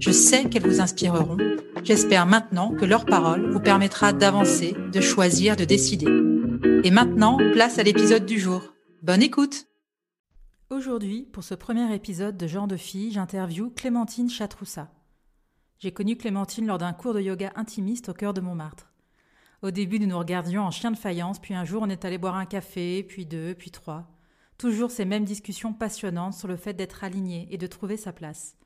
Je sais qu'elles vous inspireront. J'espère maintenant que leur parole vous permettra d'avancer, de choisir, de décider. Et maintenant, place à l'épisode du jour. Bonne écoute Aujourd'hui, pour ce premier épisode de Genre de fille, j'interview Clémentine Chatroussa. J'ai connu Clémentine lors d'un cours de yoga intimiste au cœur de Montmartre. Au début, nous nous regardions en chien de faïence, puis un jour on est allé boire un café, puis deux, puis trois. Toujours ces mêmes discussions passionnantes sur le fait d'être aligné et de trouver sa place.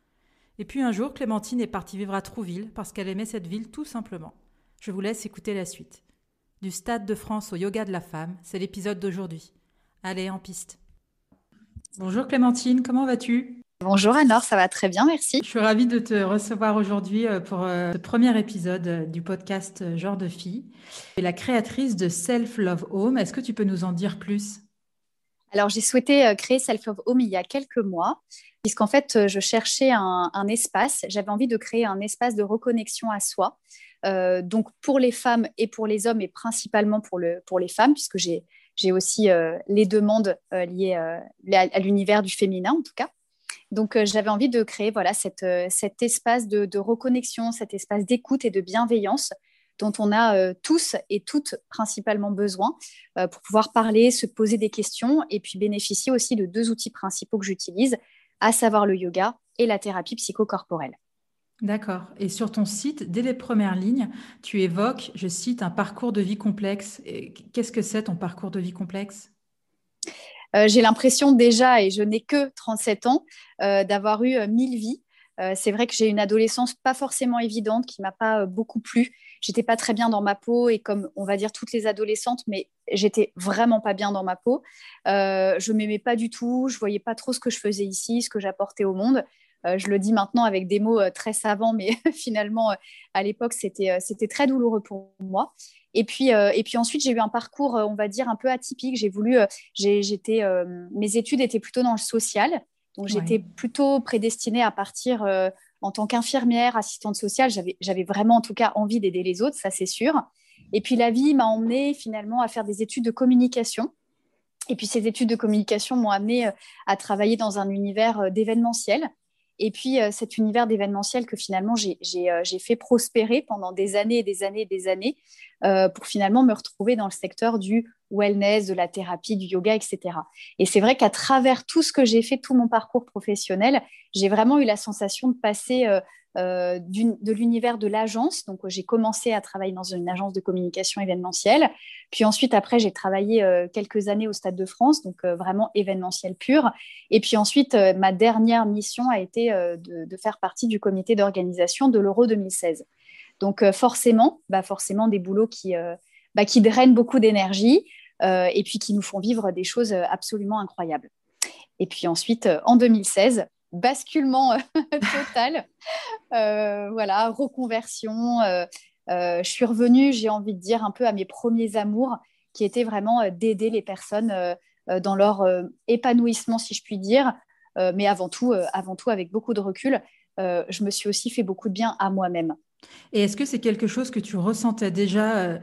Et puis un jour, Clémentine est partie vivre à Trouville parce qu'elle aimait cette ville tout simplement. Je vous laisse écouter la suite. Du Stade de France au yoga de la femme, c'est l'épisode d'aujourd'hui. Allez, en piste. Bonjour Clémentine, comment vas-tu? Bonjour Anne-Laure, ça va très bien, merci. Je suis ravie de te recevoir aujourd'hui euh, pour euh, ce premier épisode euh, du podcast Genre de fille. Tu es la créatrice de Self Love Home. Est-ce que tu peux nous en dire plus? Alors, j'ai souhaité créer Self Love Home il y a quelques mois, puisqu'en fait, je cherchais un, espace. J'avais envie de créer un espace de reconnexion à soi. donc, pour les femmes et pour les hommes, et principalement pour, le, pour les femmes, puisque j'ai j'ai aussi les demandes liées à l'univers du féminin, en tout cas. Donc, euh, j'avais envie de créer voilà, euh, cet espace de, reconnexion, cet espace d'écoute et de bienveillance dont on a euh, tous et toutes principalement besoin pour pouvoir parler, se poser des questions et puis bénéficier aussi de deux outils principaux que j'utilise, à savoir le yoga et la thérapie psychocorporelle. D'accord. Et sur ton site, dès les premières lignes, tu évoques, je cite, un parcours de vie complexe. Qu'est-ce que c'est ton parcours de vie complexe? Euh, j'ai l'impression déjà, et je n'ai que 37 ans, euh, d'avoir eu euh, mille vies. c'est vrai que j'ai une adolescence pas forcément évidente, qui m'a pas beaucoup plu. J'étais pas très bien dans ma peau, et comme on va dire toutes les adolescentes, mais j'étais vraiment pas bien dans ma peau. je m'aimais pas du tout, je voyais pas trop ce que je faisais ici, ce que j'apportais au monde. je le dis maintenant avec des mots très savants, mais finalement, à l'époque, c'était très douloureux pour moi. Et puis, euh, et puis ensuite, j'ai eu un parcours, euh, on va dire, un peu atypique. J'ai voulu, euh, j'étais, mes études étaient plutôt dans le social. Donc, j'étais plutôt prédestinée à partir en tant qu'infirmière, assistante sociale. J'avais vraiment, en tout cas, envie d'aider les autres, ça c'est sûr. Et puis, la vie m'a emmenée finalement à faire des études de communication. Et puis, ces études de communication m'ont amenée à travailler dans un univers d'événementiel. Et puis, cet univers d'événementiel que finalement, j'ai fait prospérer pendant des années et des années et des années euh, pour finalement me retrouver dans le secteur du wellness, de la thérapie, du yoga, etc. Et c'est vrai qu'à travers tout ce que j'ai fait, tout mon parcours professionnel, j'ai vraiment eu la sensation de passer euh, euh, de l'univers de l'agence. Donc, j'ai commencé à travailler dans une agence de communication événementielle. Puis ensuite, après, j'ai travaillé quelques années au Stade de France, donc vraiment événementiel pur. Et puis ensuite, ma dernière mission a été de, faire partie du comité d'organisation de l'Euro 2016. Donc euh, forcément, bah forcément des boulots qui, euh, bah, qui drainent beaucoup d'énergie euh, et puis qui nous font vivre des choses absolument incroyables. Et puis ensuite, en 2016, basculement total, voilà, reconversion. je suis revenue, j'ai envie de dire, un peu à mes premiers amours, qui étaient vraiment d'aider les personnes dans leur épanouissement, si je puis dire, mais avant tout, avant tout avec beaucoup de recul. je me suis aussi fait beaucoup de bien à moi-même. Et est-ce que c'est quelque chose que tu ressentais déjà euh,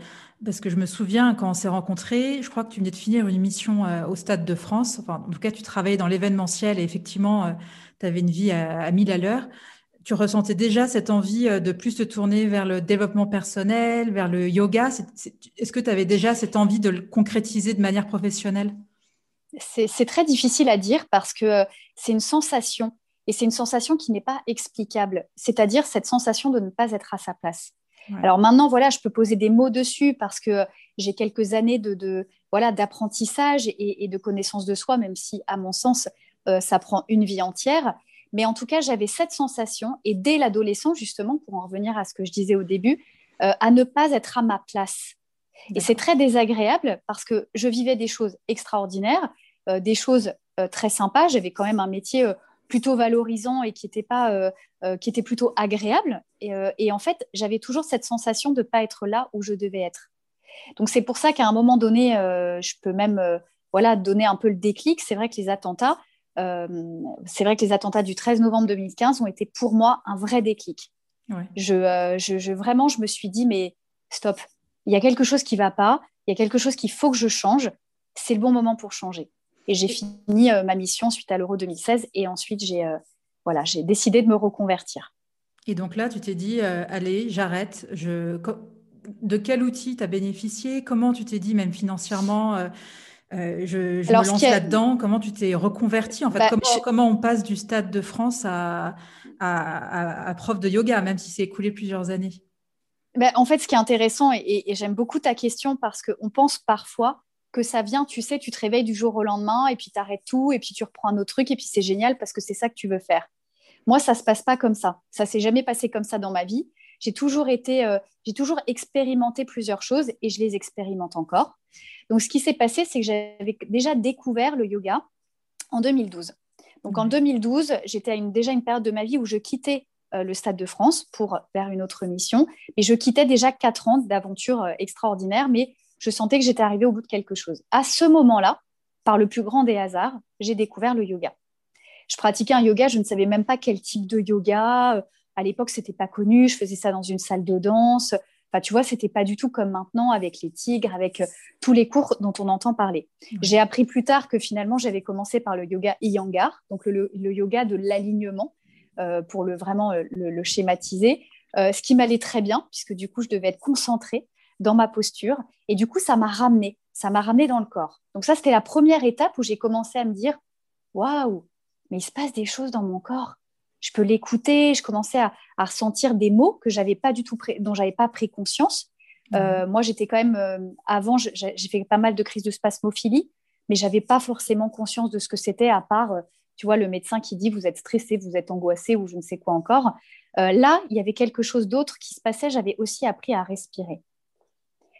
Parce que je me souviens quand on s'est rencontrés, je crois que tu venais de finir une mission euh, au Stade de France. Enfin, en tout cas, tu travaillais dans l'événementiel et effectivement, euh, tu avais une vie à, à 1000 à l'heure. Tu ressentais déjà cette envie de plus te tourner vers le développement personnel, vers le yoga? Est-ce que tu avais déjà cette envie de le concrétiser de manière professionnelle? C'est très difficile à dire parce que c'est une sensation Et c'est une sensation qui n'est pas explicable, c'est-à-dire cette sensation de ne pas être à sa place. Alors maintenant, voilà, je peux poser des mots dessus parce que j'ai quelques années de, voilà d'apprentissage et, de connaissance de soi, même si, à mon sens, euh, ça prend une vie entière. Mais en tout cas, j'avais cette sensation, et dès l'adolescence, justement, pour en revenir à ce que je disais au début, euh, à ne pas être à ma place. Et c'est très désagréable parce que je vivais des choses extraordinaires, euh, des choses très sympas. J'avais quand même un métier plutôt valorisant et qui était pas euh, euh, qui était plutôt agréable. Euh, et, en fait j'avais toujours cette sensation de pas être là où je devais être. Donc c'est pour ça qu'à un moment donné je peux même voilà donner un peu le déclic. C'est vrai que les attentats c'est vrai que les attentats du 13 novembre 2015 ont été pour moi un vrai déclic. Je, je, vraiment je me suis dit mais stop. Il y a quelque chose qui va pas. Il y a quelque chose qu'il faut que je change. C'est le bon moment pour changer et j'ai fini euh, ma mission suite à l'Euro 2016 et ensuite j'ai euh, voilà, j'ai décidé de me reconvertir. Et donc là, tu t'es dit, euh, allez, j'arrête. Je... De quel outil tu as bénéficié? Comment tu t'es dit, même financièrement, je, me lance là-dedans Comment tu t'es reconverti En fait, bah, comment, on passe du stade de France à, à, prof de yoga, même si c'est écoulé plusieurs années? Bah, En fait, ce qui est intéressant, et j'aime beaucoup ta question parce qu'on pense parfois que ça vient, tu sais, tu te réveilles du jour au lendemain et puis tu arrêtes tout et puis tu reprends un autre truc et puis c'est génial parce que c'est ça que tu veux faire. Moi, ça se passe pas comme ça. Ça s'est jamais passé comme ça dans ma vie. J'ai toujours été, euh, j'ai toujours expérimenté plusieurs choses et je les expérimente encore. Donc, ce qui s'est passé, c'est que j'avais déjà découvert le yoga en 2012. Donc, en 2012, j'étais à une, déjà une période de ma vie où je quittais euh, le Stade de France pour vers une autre mission. Et je quittais déjà quatre ans d'aventures euh, extraordinaires, mais je sentais que j'étais arrivée au bout de quelque chose. À ce moment-là, par le plus grand des hasards, j'ai découvert le yoga. Je pratiquais un yoga, je ne savais même pas quel type de yoga. À l'époque, c'était pas connu. Je faisais ça dans une salle de danse. Enfin, tu vois, c'était pas du tout comme maintenant avec les tigres, avec euh, tous les cours dont on entend parler. J'ai appris plus tard que finalement, j'avais commencé par le yoga Iyengar, donc le, yoga de l'alignement, euh, pour le vraiment euh, le, schématiser. ce qui m'allait très bien, puisque du coup, je devais être concentrée dans ma posture. Et du coup, ça m'a ramené, ça m'a ramené dans le corps. Donc ça, c'était la première étape où j'ai commencé à me dire, waouh, mais il se passe des choses dans mon corps. Je peux l'écouter. Je commençais à, ressentir des mots que j'avais pas du tout dont j'avais pas pris conscience. Mmh. Euh, moi, j'étais quand même euh, avant, j'ai fait pas mal de crises de spasmophilie, mais j'avais pas forcément conscience de ce que c'était à part, euh, tu vois, le médecin qui dit vous êtes stressé, vous êtes angoissé ou je ne sais quoi encore. là, il y avait quelque chose d'autre qui se passait. J'avais aussi appris à respirer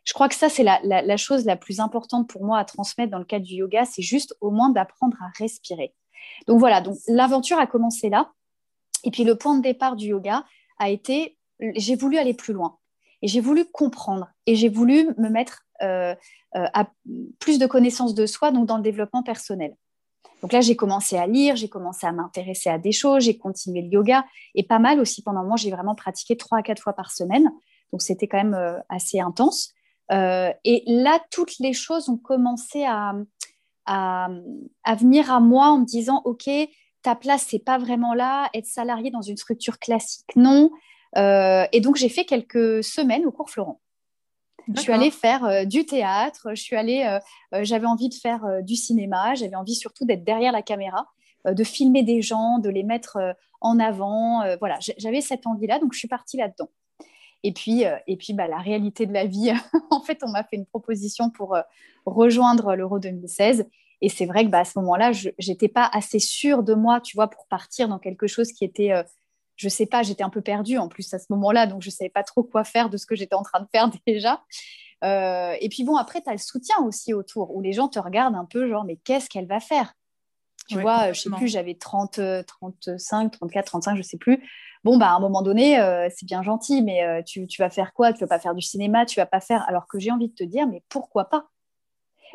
je crois que ça, c'est la, chose la plus importante pour moi à transmettre dans le cadre du yoga, c'est juste au moins d'apprendre à respirer. Donc voilà, donc l'aventure a commencé là. Et puis le point de départ du yoga a été, j'ai voulu aller plus loin. Et j'ai voulu comprendre. Et j'ai voulu me mettre euh, euh, à plus de connaissances de soi, donc dans le développement personnel. Donc là, j'ai commencé à lire, j'ai commencé à m'intéresser à des choses, j'ai continué le yoga et pas mal aussi pendant moi, j'ai vraiment pratiqué trois à quatre fois par semaine. Donc c'était quand même euh, assez intense. Euh, et là, toutes les choses ont commencé à, à, venir à moi en me disant, OK, ta place, c'est pas vraiment là, être salarié dans une structure classique, non. Euh, et donc, j'ai fait quelques semaines au cours Florent. Je suis allée faire euh, du théâtre, je suis allée, j'avais envie de faire du cinéma, j'avais envie surtout d'être derrière la caméra, de filmer des gens, de les mettre en avant. voilà, j'avais cette envie-là, donc je suis partie là-dedans. Et puis, euh, et puis bah, la réalité de la vie, en fait, on m'a fait une proposition pour euh, rejoindre l'Euro 2016. Et c'est vrai que bah, à ce moment-là, je n'étais pas assez sûre de moi, tu vois, pour partir dans quelque chose qui était, euh, je ne sais pas, j'étais un peu perdue en plus à ce moment-là, donc je ne savais pas trop quoi faire de ce que j'étais en train de faire déjà. et puis bon, après, tu as le soutien aussi autour, où les gens te regardent un peu, genre, mais qu'est-ce qu'elle va faire? Tu vois, je sais plus, j'avais 30, 35, 34, 35, je sais plus bon, bah, à un moment donné, euh, c'est bien gentil, mais euh, tu, vas faire quoi? Tu vas pas faire du cinéma, tu vas pas faire. Alors que j'ai envie de te dire, mais pourquoi pas?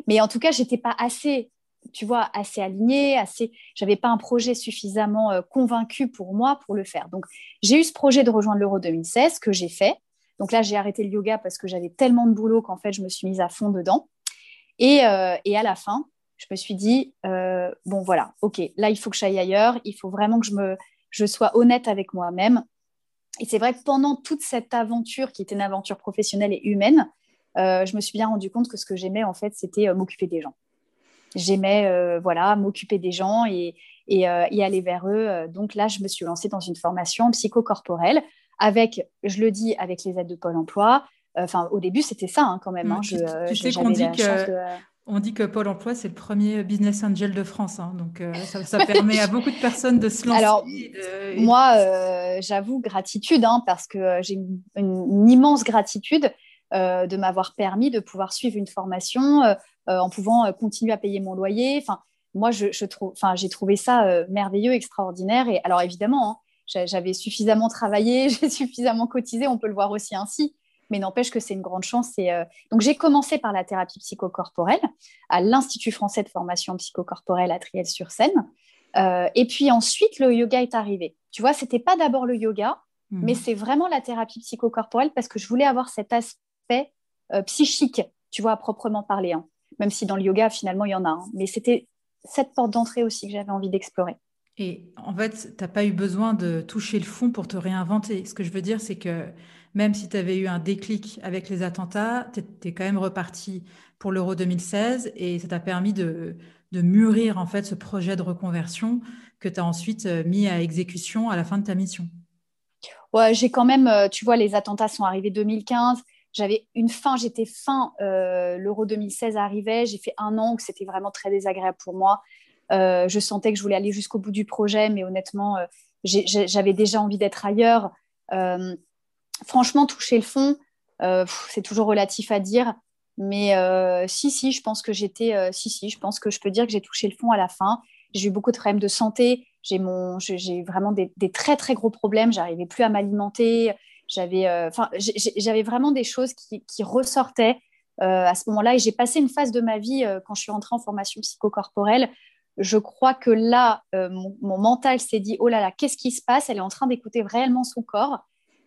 Mais en tout cas, j'étais pas assez, tu vois, assez alignée, assez. J'avais pas un projet suffisamment euh, convaincu pour moi pour le faire. Donc, j'ai eu ce projet de rejoindre l'Euro 2016 que j'ai fait. Donc là, j'ai arrêté le yoga parce que j'avais tellement de boulot qu'en fait, je me suis mise à fond dedans. Et, et à la fin, je me suis dit, bon voilà, ok, là, il faut que j'aille ailleurs, il faut vraiment que je me, je sois honnête avec moi-même. Et c'est vrai que pendant toute cette aventure, qui était une aventure professionnelle et humaine, euh, je me suis bien rendu compte que ce que j'aimais, en fait, c'était euh, m'occuper des gens. J'aimais, euh, voilà, m'occuper des gens et, et, aller vers eux. Donc là, je me suis lancée dans une formation psychocorporelle avec, je le dis, avec les aides de Pôle Emploi. Enfin, au début, c'était ça hein, quand même. Hein. Je, tu, sais qu'on dit que on dit que Pôle emploi, c'est le premier business angel de France. Hein, donc, euh, ça, permet à beaucoup de personnes de se lancer. Alors, moi, euh, j'avoue gratitude, hein, parce que euh, j'ai une, immense gratitude de m'avoir permis de pouvoir suivre une formation en pouvant continuer à payer mon loyer. Enfin, moi, je, trouve, enfin, j'ai trouvé ça merveilleux, extraordinaire. Et alors, évidemment, hein, j'avais suffisamment travaillé, j'ai suffisamment cotisé, on peut le voir aussi ainsi mais n'empêche que c'est une grande chance. Euh, donc, j'ai commencé par la thérapie psychocorporelle à l'Institut français de formation psychocorporelle à Triel-sur-Seine. Euh, et puis ensuite, le yoga est arrivé. Tu vois, c'était pas d'abord le yoga, mhm. mais c'est vraiment la thérapie psychocorporelle parce que je voulais avoir cet aspect euh, psychique, tu vois, à proprement parler. Hein. Même si dans le yoga, finalement, il y en a. un. Mais c'était cette porte d'entrée aussi que j'avais envie d'explorer. Et en fait, tu n'as pas eu besoin de toucher le fond pour te réinventer. Ce que je veux dire, c'est que même si tu avais eu un déclic avec les attentats, tu es, quand même reparti pour l'Euro 2016 et ça t'a permis de, mûrir en fait ce projet de reconversion que tu as ensuite euh, mis à exécution à la fin de ta mission. Ouais, j'ai quand même, euh, tu vois, les attentats sont arrivés 2015. J'avais une fin, j'étais fin, euh, l'Euro 2016 arrivait, j'ai fait un an où c'était vraiment très désagréable pour moi. je sentais que je voulais aller jusqu'au bout du projet, mais honnêtement, j'avais déjà envie d'être ailleurs franchement, toucher le fond, euh, c'est toujours relatif à dire. Mais euh, si, si, je pense que j'étais, euh, si, si, je pense que je peux dire que j'ai touché le fond à la fin. J'ai eu beaucoup de problèmes de santé. J'ai mon, j'ai vraiment des, très très gros problèmes. J'arrivais plus à m'alimenter. J'avais, vraiment des choses qui, ressortaient à ce moment-là. Et j'ai passé une phase de ma vie quand je suis rentrée en formation psychocorporelle. Je crois que là, mon, mon mental s'est dit, oh là là, qu'est-ce qui se passe? Elle est en train d'écouter réellement son corps.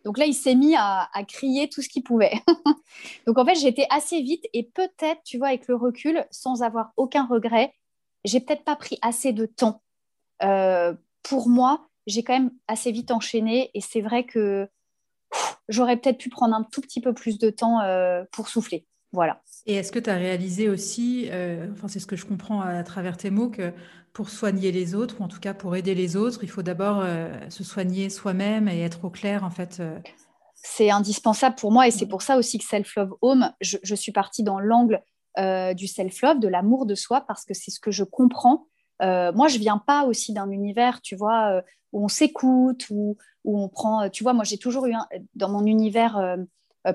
Donc là, il s'est mis à, crier tout ce qu'il pouvait. Donc en fait, j'étais assez vite et peut-être, tu vois, avec le recul, sans avoir aucun regret, j'ai peut-être pas pris assez de temps. Euh, pour moi, j'ai quand même assez vite enchaîné et c'est vrai que j'aurais peut-être pu prendre un tout petit peu plus de temps euh, pour souffler. Voilà. Et est-ce que tu as réalisé aussi, euh, enfin c'est ce que je comprends à travers tes mots, que pour soigner les autres, ou en tout cas pour aider les autres, il faut d'abord euh, se soigner soi-même et être au clair en fait. Euh. C'est indispensable pour moi et c'est pour ça aussi que Self Love Home, je, suis partie dans l'angle du self love, de l'amour de soi, parce que c'est ce que je comprends. moi, je viens pas aussi d'un univers, tu vois, où on s'écoute, où, où, on prend, tu vois, moi j'ai toujours eu dans mon univers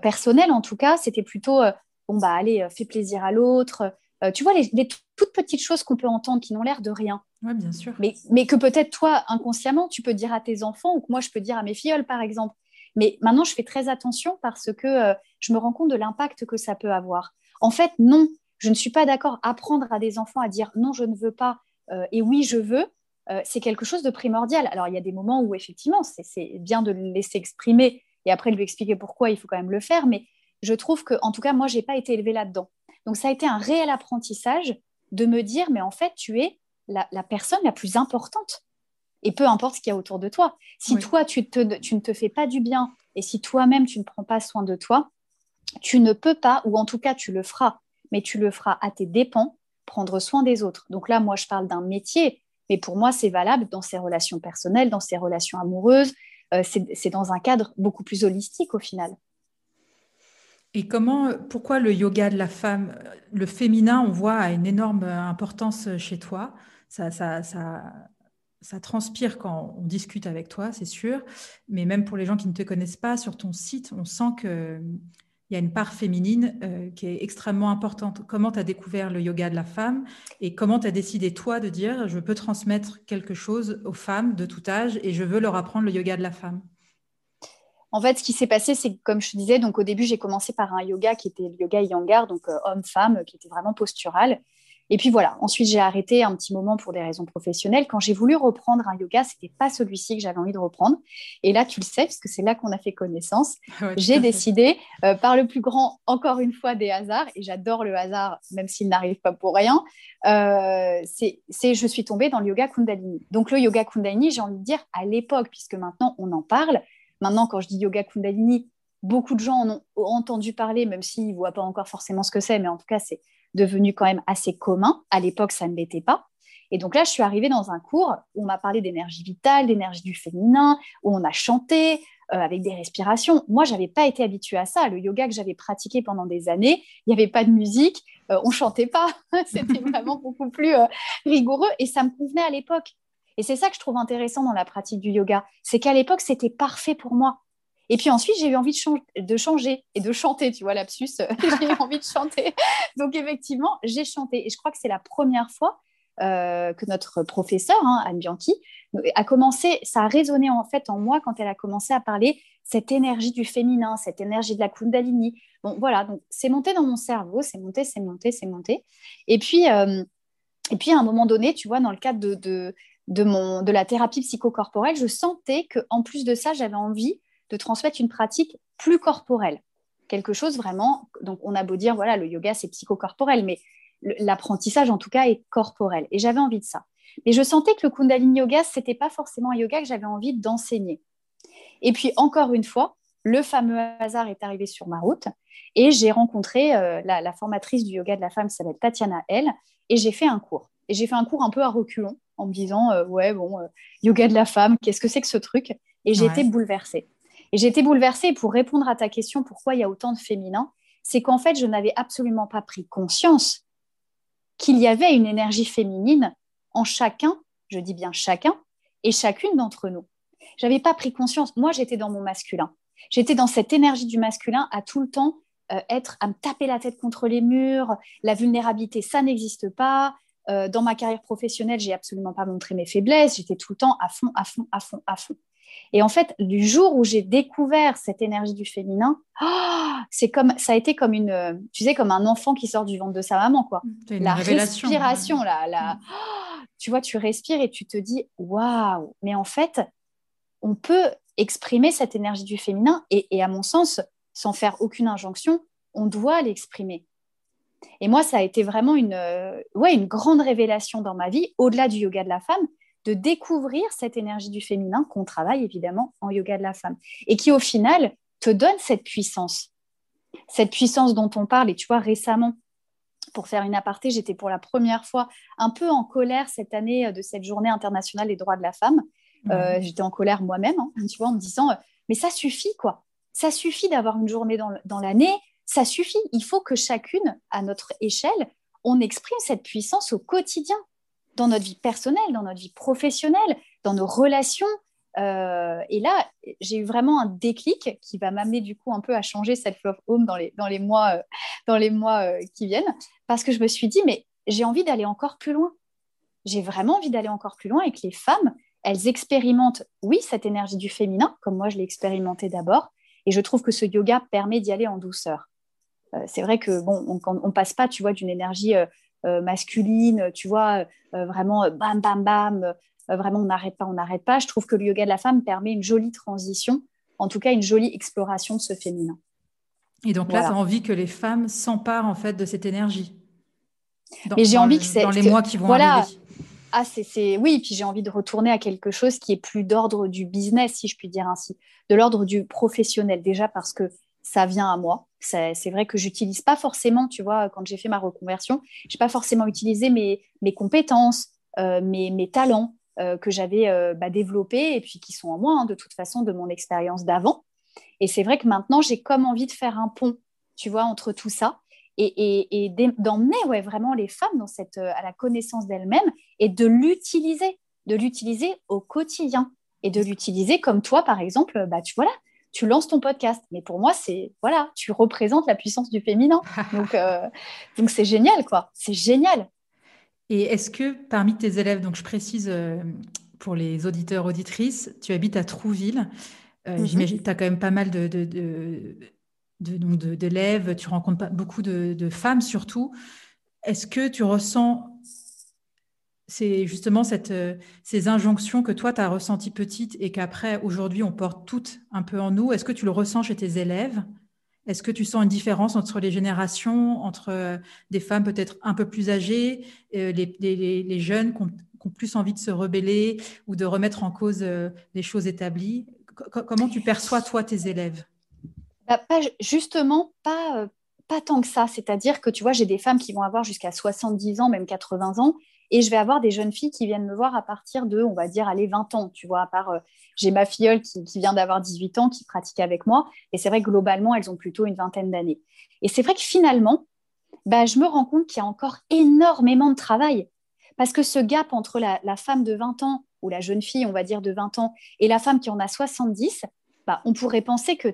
personnel en tout cas, c'était plutôt bon, bah allez, euh, fais plaisir à l'autre. Euh, tu vois, les, toutes petites choses qu'on peut entendre qui n'ont l'air de rien. Oui, bien sûr. Mais, mais que peut-être toi, inconsciemment, tu peux dire à tes enfants ou que moi, je peux dire à mes filles, par exemple. Mais maintenant, je fais très attention parce que euh, je me rends compte de l'impact que ça peut avoir. En fait, non, je ne suis pas d'accord. Apprendre à des enfants à dire non, je ne veux pas et oui, je veux, c'est quelque chose de primordial. Alors, il y a des moments où, effectivement, c'est bien de le laisser exprimer et après lui expliquer pourquoi il faut quand même le faire. Mais je trouve que, en tout cas, moi, j'ai pas été élevée là-dedans. Donc, ça a été un réel apprentissage de me dire, mais en fait, tu es la, personne la plus importante. Et peu importe ce qu'il y a autour de toi. Si toi, tu, tu ne te fais pas du bien et si toi-même, tu ne prends pas soin de toi, tu ne peux pas, ou en tout cas, tu le feras, mais tu le feras à tes dépens, prendre soin des autres. Donc là, moi, je parle d'un métier, mais pour moi, c'est valable dans ses relations personnelles, dans ses relations amoureuses. Euh, c'est dans un cadre beaucoup plus holistique au final. Et comment, pourquoi le yoga de la femme, le féminin, on voit, a une énorme importance chez toi? Ça, transpire quand on discute avec toi, c'est sûr. Mais même pour les gens qui ne te connaissent pas, sur ton site, on sent qu'il y a une part féminine euh, qui est extrêmement importante. Comment tu as découvert le yoga de la femme? Et comment tu as décidé, toi, de dire je peux transmettre quelque chose aux femmes de tout âge et je veux leur apprendre le yoga de la femme? En fait, ce qui s'est passé, c'est comme je te disais, donc au début, j'ai commencé par un yoga qui était le yoga Yangar, donc euh, homme-femme, qui était vraiment postural. Et puis voilà, ensuite j'ai arrêté un petit moment pour des raisons professionnelles. Quand j'ai voulu reprendre un yoga, ce n'était pas celui-ci que j'avais envie de reprendre. Et là, tu le sais, puisque c'est là qu'on a fait connaissance, j'ai décidé, euh, par le plus grand, encore une fois, des hasards, et j'adore le hasard, même s'il n'arrive pas pour rien, euh, c'est je suis tombée dans le yoga Kundalini. Donc le yoga Kundalini, j'ai envie de dire, à l'époque, puisque maintenant on en parle, Maintenant, quand je dis yoga Kundalini, beaucoup de gens en ont entendu parler, même s'ils ne voient pas encore forcément ce que c'est, mais en tout cas, c'est devenu quand même assez commun. À l'époque, ça ne l'était pas. Et donc là, je suis arrivée dans un cours où on m'a parlé d'énergie vitale, d'énergie du féminin, où on a chanté euh, avec des respirations. Moi, je n'avais pas été habituée à ça. Le yoga que j'avais pratiqué pendant des années, il n'y avait pas de musique, on on chantait pas. C'était vraiment beaucoup plus rigoureux et ça me convenait à l'époque. Et c'est ça que je trouve intéressant dans la pratique du yoga, c'est qu'à l'époque, c'était parfait pour moi. Et puis ensuite, j'ai eu envie de, changer et de chanter, tu vois, lapsus, j'ai eu envie de chanter. Donc effectivement, j'ai chanté. Et je crois que c'est la première fois euh, que notre professeur, hein, Anne Bianchi, a commencé, ça a résonné en fait en moi quand elle a commencé à parler cette énergie du féminin, cette énergie de la Kundalini. Bon, voilà, donc c'est monté dans mon cerveau, c'est monté, c'est monté, c'est monté. Et puis, euh, et puis à un moment donné, tu vois, dans le cadre de, de, de la thérapie psychocorporelle, je sentais qu'en plus de ça, j'avais envie de transmettre une pratique plus corporelle. Quelque chose vraiment, donc on a beau dire, voilà, le yoga, c'est psychocorporel, mais l'apprentissage, en tout cas, est corporel. Et j'avais envie de ça. Mais je sentais que le Kundalini Yoga, ce n'était pas forcément un yoga que j'avais envie d'enseigner. Et puis, encore une fois, le fameux hasard est arrivé sur ma route et j'ai rencontré euh, la, formatrice du yoga de la femme qui s'appelle Tatiana L et j'ai fait un cours. Et j'ai fait un cours un peu à reculons en me disant euh, ouais bon euh, yoga de la femme qu'est-ce que c'est que ce truc? Et j'ai été bouleversée. Et j'ai été bouleversée pour répondre à ta question pourquoi il y a autant de féminin c'est qu'en fait je n'avais absolument pas pris conscience qu'il y avait une énergie féminine en chacun je dis bien chacun et chacune d'entre nous. J'avais pas pris conscience. Moi j'étais dans mon masculin. J'étais dans cette énergie du masculin à tout le temps euh, être à me taper la tête contre les murs la vulnérabilité ça n'existe pas euh, dans ma carrière professionnelle, j'ai absolument pas montré mes faiblesses. J'étais tout le temps à fond, à fond, à fond, à fond. Et en fait, du jour où j'ai découvert cette énergie du féminin, oh, c'est comme ça a été comme une, tu sais, comme un enfant qui sort du ventre de sa maman, quoi. La respiration, là, la, oh, tu vois, tu respires et tu te dis, waouh. Mais en fait, on peut exprimer cette énergie du féminin et à mon sens, sans faire aucune injonction, on doit l'exprimer. Et moi, ça a été vraiment une, euh, ouais, une grande révélation dans ma vie, au-delà du yoga de la femme, de découvrir cette énergie du féminin qu'on travaille évidemment en yoga de la femme et qui au final te donne cette puissance. Cette puissance dont on parle, et tu vois, récemment, pour faire une aparté, j'étais pour la première fois un peu en colère cette année euh, de cette journée internationale des droits de la femme. Euh, j'étais en colère moi-même, hein, tu vois, en me disant, mais ça suffit, quoi. Ça suffit d'avoir une journée dans l'année, ça suffit. Il faut que chacune, à notre échelle, on exprime cette puissance au quotidien, dans notre vie personnelle, dans notre vie professionnelle, dans nos relations. Euh, et là, j'ai eu vraiment un déclic qui va m'amener du coup un peu à changer cette love home dans les, mois, euh, dans les mois euh, qui viennent, parce que je me suis dit, mais j'ai envie d'aller encore plus loin. J'ai vraiment envie d'aller encore plus loin et que les femmes, elles expérimentent, oui, cette énergie du féminin, comme moi je l'ai expérimenté d'abord, et je trouve que ce yoga permet d'y aller en douceur. Euh, c'est vrai que bon, on, on, passe pas, tu vois, d'une énergie euh, euh, masculine, tu vois, vraiment bam, bam, bam, vraiment on n'arrête pas, on n'arrête pas. Je trouve que le yoga de la femme permet une jolie transition, en tout cas une jolie exploration de ce féminin. Et donc là, tu as envie que les femmes s'emparent en fait de cette énergie. Mais j'ai envie que c'est dans les mois qui vont voilà. arriver. Ah, c'est oui, puis j'ai envie de retourner à quelque chose qui est plus d'ordre du business, si je puis dire ainsi, de l'ordre du professionnel. Déjà parce que ça vient à moi. C'est vrai que j'utilise pas forcément, tu vois, quand j'ai fait ma reconversion, j'ai pas forcément utilisé mes, compétences, euh, mes, talents euh, que j'avais euh, bah, développés et puis qui sont en moi, hein, de toute façon, de mon expérience d'avant. Et c'est vrai que maintenant, j'ai comme envie de faire un pont, tu vois, entre tout ça et, et, et d'emmener ouais, vraiment les femmes dans cette, à la connaissance d'elles-mêmes et de l'utiliser, de l'utiliser au quotidien et de l'utiliser comme toi, par exemple, bah, tu vois là, tu lances ton podcast. Mais pour moi, c'est voilà, tu représentes la puissance du féminin. Donc, euh, donc c'est génial, quoi. C'est génial. Et est-ce que parmi tes élèves, donc je précise euh, pour les auditeurs auditrices, tu habites à Trouville. Euh, mhm. J'imagine que tu as quand même pas mal de, de, de, d'élèves, tu rencontres beaucoup de, femmes surtout. Est-ce que tu ressens c'est justement cette, euh, ces injonctions que toi, tu as ressenties petites et qu'après, aujourd'hui, on porte toutes un peu en nous. Est-ce que tu le ressens chez tes élèves? Est-ce que tu sens une différence entre les générations, entre euh, des femmes peut-être un peu plus âgées, euh, les, les, jeunes qui ont, plus envie de se rebeller ou de remettre en cause les choses établies? Comment tu perçois, toi, tes élèves? Bah, Justement, pas, pas tant que ça. C'est-à-dire que, tu vois, j'ai des femmes qui vont avoir jusqu'à 70 ans, même 80 ans, Et je vais avoir des jeunes filles qui viennent me voir à partir de, on va dire, allez, 20 ans. Tu vois, à part, euh, j'ai ma filleule qui, vient d'avoir 18 ans, qui pratique avec moi. Et c'est vrai que globalement, elles ont plutôt une vingtaine d'années. Et c'est vrai que finalement, bah, je me rends compte qu'il y a encore énormément de travail. Parce que ce gap entre la, femme de 20 ans, ou la jeune fille, on va dire, de 20 ans, et la femme qui en a 70, bah, on pourrait penser que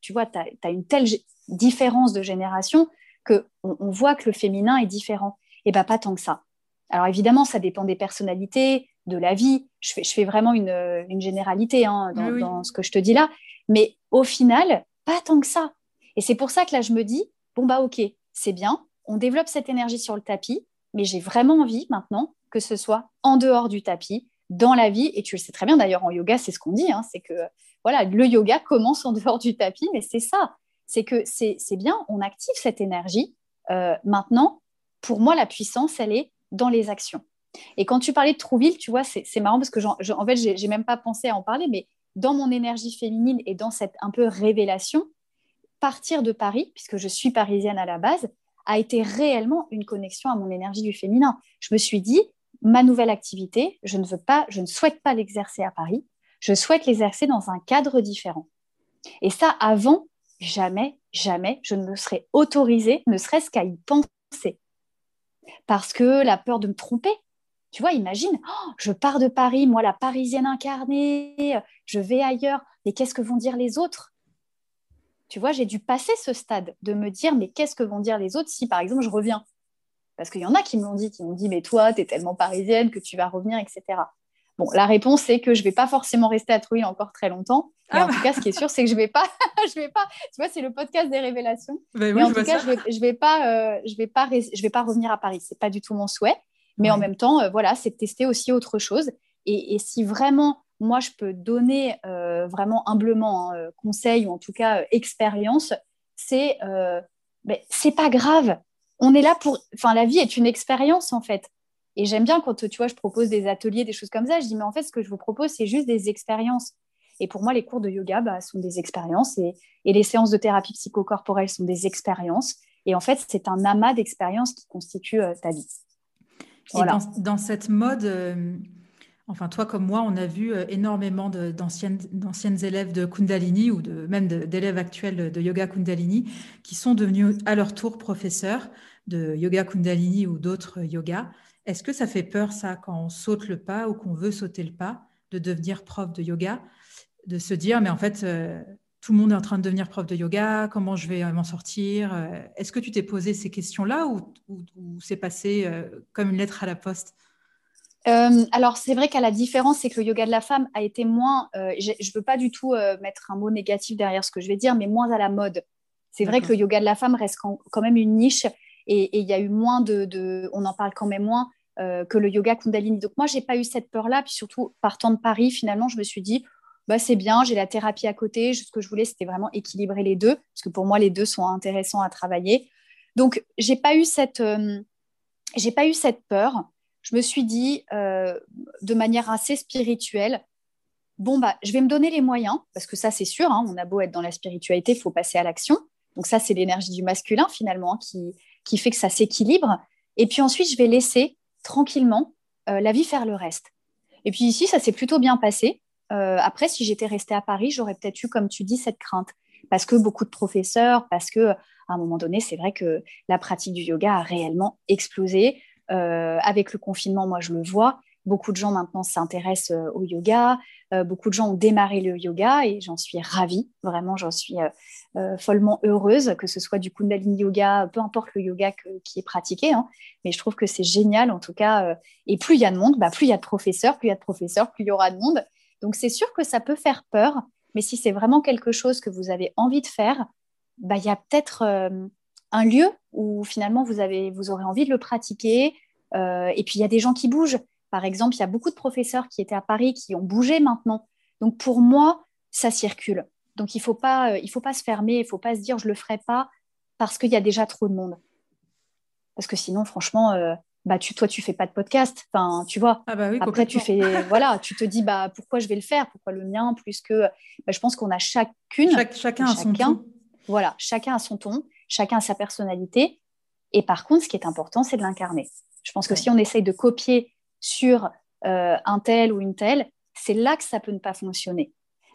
tu vois, tu as, une telle différence de génération qu'on on voit que le féminin est différent. Et bien, pas tant que ça. Alors évidemment, ça dépend des personnalités, de la vie. Je fais, je fais vraiment une, une généralité hein, dans, ce que je te dis là. Mais au final, pas tant que ça. Et c'est pour ça que là, je me dis, bon, bah ok, c'est bien, on développe cette énergie sur le tapis, mais j'ai vraiment envie maintenant que ce soit en dehors du tapis, dans la vie. Et tu le sais très bien, d'ailleurs, en yoga, c'est ce qu'on dit, hein, c'est que voilà, le yoga commence en dehors du tapis, mais c'est ça. C'est que c'est bien, on active cette énergie. Euh, maintenant, pour moi, la puissance, elle est dans les actions. Et quand tu parlais de Trouville, tu vois, c'est marrant parce que en fait, j'ai même pas pensé à en parler, mais dans mon énergie féminine et dans cette un peu révélation, partir de Paris, puisque je suis parisienne à la base, a été réellement une connexion à mon énergie du féminin. Je me suis dit, ma nouvelle activité, je ne veux pas, je ne souhaite pas l'exercer à Paris, je souhaite l'exercer dans un cadre différent. Et ça, avant, jamais, jamais, je ne me serais autorisée, ne serait-ce qu'à y penser. Parce que la peur de me tromper, tu vois, imagine, oh, je pars de Paris, moi la parisienne incarnée, je vais ailleurs, mais qu'est-ce que vont dire les autres? Tu vois, j'ai dû passer ce stade de me dire, mais qu'est-ce que vont dire les autres si, par exemple, je reviens? Parce qu'il y en a qui me l'ont dit, qui m'ont dit, mais toi, tu es tellement parisienne que tu vas revenir, etc. Bon, la réponse, c'est que je ne vais pas forcément rester à Trouille encore très longtemps. Mais en ah tout cas, ce qui est sûr, c'est que je vais pas, je vais pas. Tu vois, c'est le podcast des révélations. Mais en tout cas, je vais, je vais pas, euh, je vais pas, je vais pas revenir à Paris. C'est pas du tout mon souhait. Mais en même temps, euh, voilà, c'est de tester aussi autre chose. Et, si vraiment, moi, je peux donner euh, vraiment humblement un conseil ou en tout cas expérience, c'est, ben, c'est pas grave. On est là pour. Enfin, la vie est une expérience en fait. Et j'aime bien quand, tu vois, je propose des ateliers, des choses comme ça. Je dis, mais en fait, ce que je vous propose, c'est juste des expériences. Et pour moi, les cours de yoga bah, sont des expériences et, les séances de thérapie psychocorporelle sont des expériences. Et en fait, c'est un amas d'expériences qui constitue euh, ta vie. Voilà. dans, cette mode, euh, enfin, toi comme moi, on a vu euh, énormément d'anciennes élèves de Kundalini ou de, même d'élèves actuels de yoga Kundalini qui sont devenus à leur tour professeurs de yoga Kundalini ou d'autres yogas. Est-ce que ça fait peur, ça, quand on saute le pas ou qu'on veut sauter le pas, de devenir prof de yoga, de se dire, mais en fait, euh, tout le monde est en train de devenir prof de yoga, comment je vais m'en sortir euh, Est-ce que tu t'es posé ces questions-là ou, c'est passé euh, comme une lettre à la poste? Alors, c'est vrai qu'à la différence, c'est que le yoga de la femme a été moins, je ne veux pas du tout mettre un mot négatif derrière ce que je vais dire, mais moins à la mode. C'est vrai que le yoga de la femme reste quand, même une niche et il y a eu moins de, On en parle quand même moins euh, que le yoga Kundalini. Donc moi, j'ai pas eu cette peur-là. Puis surtout, partant de Paris, finalement, je me suis dit, bah, c'est bien, j'ai la thérapie à côté. Ce que je voulais, c'était vraiment équilibrer les deux, parce que pour moi, les deux sont intéressants à travailler. Donc, j'ai pas eu cette, euh, pas eu cette peur. Je me suis dit, euh, de manière assez spirituelle, bon bah, je vais me donner les moyens, parce que ça, c'est sûr. Hein, on a beau être dans la spiritualité, il faut passer à l'action. Donc ça, c'est l'énergie du masculin finalement hein, qui, qui fait que ça s'équilibre. Et puis ensuite, je vais laisser tranquillement euh, la vie faire le reste. Et puis ici, ça s'est plutôt bien passé. Euh, après, si j'étais restée à Paris, j'aurais peut-être eu, comme tu dis, cette crainte. Parce que beaucoup de professeurs, parce que à un moment donné, c'est vrai que la pratique du yoga a réellement explosé. Euh, avec le confinement, moi, je le vois. Beaucoup de gens maintenant s'intéressent euh, au yoga. Euh, beaucoup de gens ont démarré le yoga et j'en suis ravie. Vraiment, j'en suis euh, follement heureuse, que ce soit du Kundalini yoga, peu importe le yoga qui est pratiqué. Hein. Mais je trouve que c'est génial en tout cas. et plus il y a de monde, bah, plus il y a de professeurs, plus il y a de professeurs, plus il y aura de monde. Donc c'est sûr que ça peut faire peur. Mais si c'est vraiment quelque chose que vous avez envie de faire, bah, il y a peut-être un lieu où finalement vous, avez, vous aurez envie de le pratiquer. et puis il y a des gens qui bougent. Par exemple, il y a beaucoup de professeurs qui étaient à Paris qui ont bougé maintenant. Donc pour moi, ça circule. Donc il ne faut, pas, euh, faut pas se fermer, il ne faut pas se dire je ne le ferai pas parce qu'il y a déjà trop de monde. Parce que sinon, franchement, euh, bah, tu, toi, tu fais pas de podcast. Enfin, tu vois. Ah bah Après, tu fais, voilà, tu te dis, bah, pourquoi je vais le faire? Pourquoi le mien? Plus que, bah, je pense qu'on a chacune. chacun a son ton. Voilà, chacun a son ton, chacun a sa personnalité. Et par contre, ce qui est important, c'est de l'incarner. Je pense que si on essaye de copier sur un tel ou une telle, c'est là que ça peut ne pas fonctionner.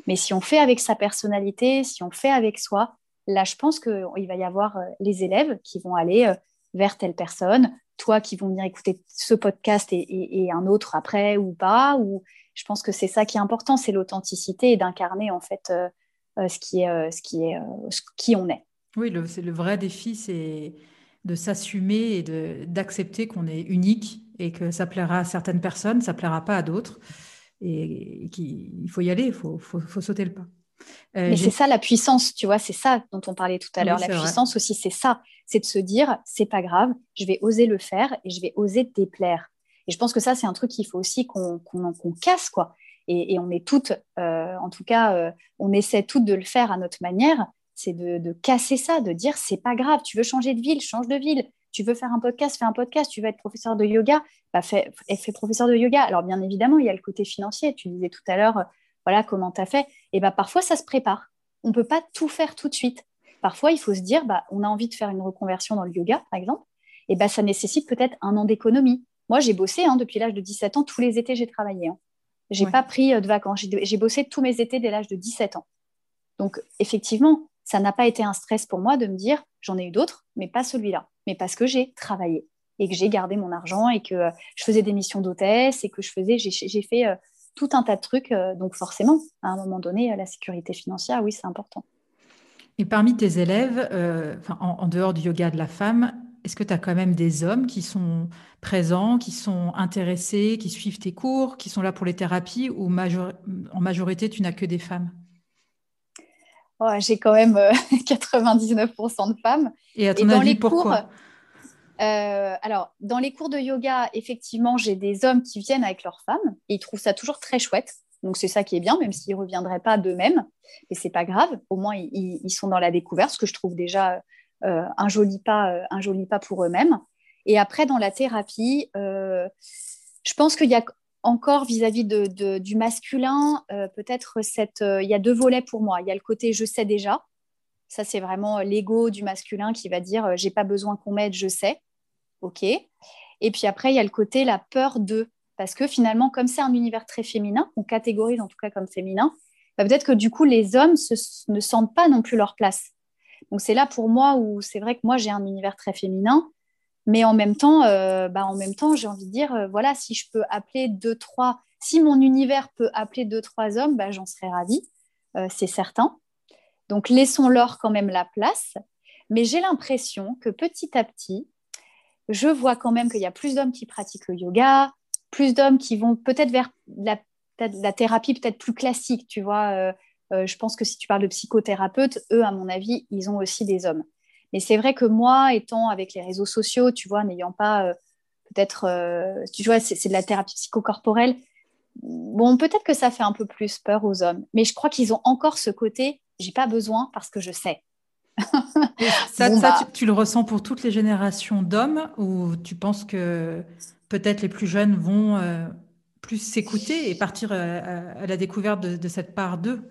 Mais si on fait avec sa personnalité, si on fait avec soi, là, je pense qu'il va y avoir les élèves qui vont aller vers telle personne, toi qui vont venir écouter ce podcast et, un autre après ou pas. Ou je pense que c'est ça qui est important, c'est l'authenticité et d'incarner en fait euh, euh, ce qui est, euh, ce qui est, qui on est. Oui, c'est le vrai défi, c'est de s'assumer et d'accepter qu'on est unique et que ça plaira à certaines personnes, ça plaira pas à d'autres, et, qu'il faut y aller, il faut, faut sauter le pas. Euh, Mais c'est ça la puissance, tu vois, c'est ça dont on parlait tout à l'heure. la puissance aussi, c'est ça, c'est de se dire, c'est pas grave, je vais oser le faire et je vais oser déplaire. Et je pense que ça, c'est un truc qu'il faut aussi qu'on casse, quoi. Et, on est toutes, euh, en tout cas, euh, on essaie toutes de le faire à notre manière, c'est de, casser ça, de dire, c'est pas grave, tu veux changer de ville, change de ville. Tu veux faire un podcast, fais un podcast. Tu veux être professeur de yoga, bah fais, fais professeur de yoga. Alors, bien évidemment, il y a le côté financier. Tu disais tout à l'heure, voilà comment tu as fait. Et bah, parfois, ça se prépare. On ne peut pas tout faire tout de suite. Parfois, il faut se dire, bah, on a envie de faire une reconversion dans le yoga, par exemple. Et bah, ça nécessite peut-être un an d'économie. Moi, j'ai bossé hein, depuis l'âge de 17 ans. Tous les étés, j'ai travaillé. Hein. Je n'ai pas pris euh, de vacances. J'ai bossé tous mes étés dès l'âge de 17 ans. Donc, effectivement, ça n'a pas été un stress pour moi de me dire, j'en ai eu d'autres, mais pas celui-là. Mais parce que j'ai travaillé et que j'ai gardé mon argent et que euh, je faisais des missions d'hôtesse et que je faisais, j'ai fait euh, tout un tas de trucs. Euh, donc forcément, à un moment donné, la sécurité financière, oui, c'est important. Et parmi tes élèves, en, dehors du yoga de la femme, est-ce que tu as quand même des hommes qui sont présents, qui sont intéressés, qui suivent tes cours, qui sont là pour les thérapies, ou en majorité, tu n'as que des femmes? J'ai quand même 99% de femmes. Et à ton avis, pourquoi euh, alors, dans les cours de yoga, effectivement, j'ai des hommes qui viennent avec leurs femmes et ils trouvent ça toujours très chouette. Donc, c'est ça qui est bien, même s'ils ne reviendraient pas d'eux-mêmes. Et c'est pas grave. Au moins, ils, sont dans la découverte, ce que je trouve déjà euh, un, joli pas, euh, un joli pas pour eux-mêmes. Et après, dans la thérapie, je pense qu'il y a encore vis-à-vis de, du masculin, peut-être cette. il y a deux volets pour moi. Il y a le côté je sais déjà. Ça, c'est vraiment l'ego du masculin qui va dire j'ai pas besoin qu'on m'aide, je sais. OK. Et puis après, il y a le côté la peur de. Parce que finalement, comme c'est un univers très féminin, on catégorise en tout cas comme féminin, bah, peut-être que du coup, les hommes ne sentent pas non plus leur place. Donc c'est là pour moi où c'est vrai que moi, j'ai un univers très féminin, mais en même temps, euh, bah, en même temps, j'ai envie de dire, euh, voilà, si je peux appeler deux, trois, si mon univers peut appeler deux, trois hommes, bah, j'en serais ravie, euh, c'est certain. Donc laissons-leur quand même la place. Mais j'ai l'impression que petit à petit, je vois quand même qu'il y a plus d'hommes qui pratiquent le yoga, plus d'hommes qui vont peut-être vers la, la thérapie peut-être plus classique, tu vois. Je pense que si tu parles de psychothérapeutes, eux, à mon avis, ils ont aussi des hommes. Mais c'est vrai que moi, étant avec les réseaux sociaux, tu vois, n'ayant pas euh, peut-être, tu vois, c'est de la thérapie psychocorporelle. Bon, peut-être que ça fait un peu plus peur aux hommes, mais je crois qu'ils ont encore ce côté, j'ai pas besoin parce que je sais. ça, bah. tu, le ressens pour toutes les générations d'hommes ou tu penses que peut-être les plus jeunes vont euh, plus s'écouter et partir euh, à, la découverte de, cette part d'eux?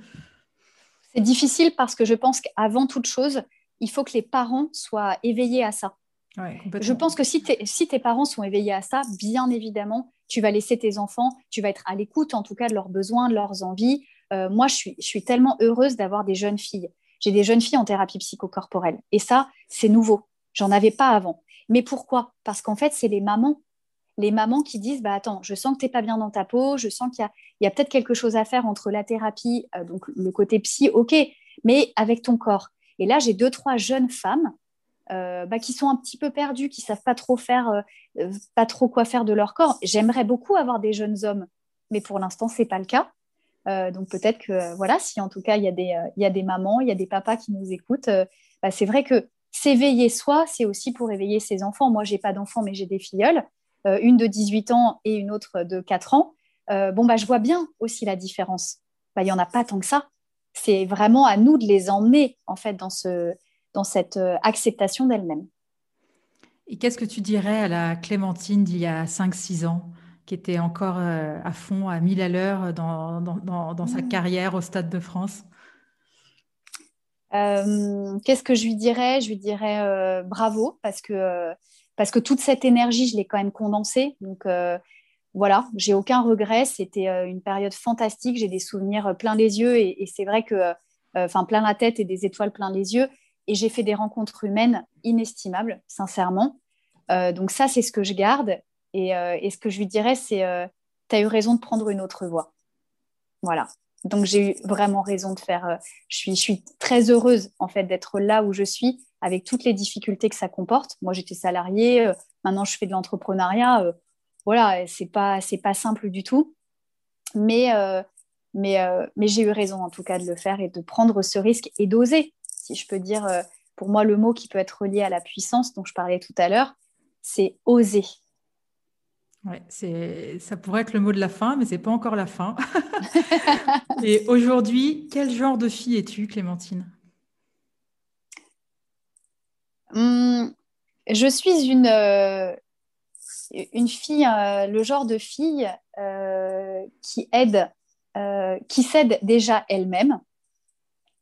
C'est difficile parce que je pense qu'avant toute chose, il faut que les parents soient éveillés à ça. je pense que si, si tes parents sont éveillés à ça, bien évidemment, tu vas laisser tes enfants, tu vas être à l'écoute en tout cas de leurs besoins, de leurs envies. Euh, moi, je suis, je suis tellement heureuse d'avoir des jeunes filles j'ai des jeunes filles en thérapie psychocorporelle. Et ça, c'est nouveau. J'en avais pas avant. Mais pourquoi? Parce qu'en fait, c'est les mamans. Les mamans qui disent bah attends, je sens que tu n'es pas bien dans ta peau, je sens qu'il y a, peut-être quelque chose à faire entre la thérapie, euh, donc le côté psy, ok, mais avec ton corps. Et là, j'ai deux, trois jeunes femmes euh, bah, qui sont un petit peu perdues, qui savent pas trop faire, euh, pas trop quoi faire de leur corps. J'aimerais beaucoup avoir des jeunes hommes, mais pour l'instant, c'est pas le cas. Euh, donc peut-être que voilà, si en tout cas il y, a des, euh, mamans, il y a des papas qui nous écoutent, euh, bah, c'est vrai que s'éveiller soi, c'est aussi pour éveiller ses enfants. Moi, j'ai pas d'enfants, mais j'ai des filleules, une de 18 ans et une autre de 4 ans. bon, bah, je vois bien aussi la différence. Bah, il n'y en a pas tant que ça. C'est vraiment à nous de les emmener en fait dans, ce, dans cette acceptation d'elles-mêmes. Et qu'est-ce que tu dirais à la Clémentine d'il y a 5-6 ans qui était encore euh, à fond, à 1000 à l'heure dans, dans, dans, sa mmh. carrière au Stade de France? Euh, Qu'est-ce que je lui dirais? Je lui dirais euh, bravo parce que, parce que toute cette énergie, je l'ai quand même condensée. Donc voilà, j'ai aucun regret. C'était une période fantastique. J'ai des souvenirs plein les yeux et, c'est vrai que, enfin, plein la tête et des étoiles plein les yeux. Et j'ai fait des rencontres humaines inestimables, sincèrement. donc ça, c'est ce que je garde. Et, ce que je lui dirais, c'est, tu as eu raison de prendre une autre voie. Voilà. Donc j'ai eu vraiment raison de faire. Euh, je, suis, très heureuse en fait d'être là où je suis avec toutes les difficultés que ça comporte. Moi j'étais salariée, euh, maintenant je fais de l'entrepreneuriat. Euh, voilà, c'est pas c'est pas simple du tout, mais mais mais j'ai eu raison en tout cas de le faire et de prendre ce risque et d'oser, si je peux dire. pour moi, le mot qui peut être relié à la puissance dont je parlais tout à l'heure, c'est oser. Ouais, c'est, ça pourrait être le mot de la fin, mais c'est pas encore la fin. Et aujourd'hui, quel genre de fille es-tu, Clémentine? Hum, Je suis une, euh, une fille, euh, le genre de fille euh, qui aide, qui s'aide déjà elle-même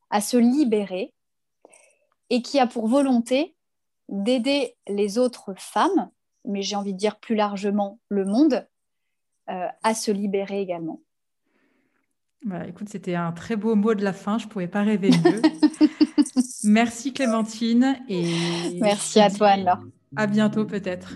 à se libérer et qui a pour volonté d'aider les autres femmes mais j'ai envie de dire plus largement le monde, euh, à se libérer également. Bah, écoute, c'était un très beau mot de la fin, je ne pouvais pas rêver mieux. Merci Clémentine. Et Merci à toi Anne-Laure. À bientôt peut-être.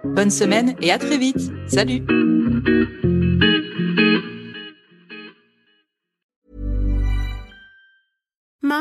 Bonne semaine et à très vite. Salut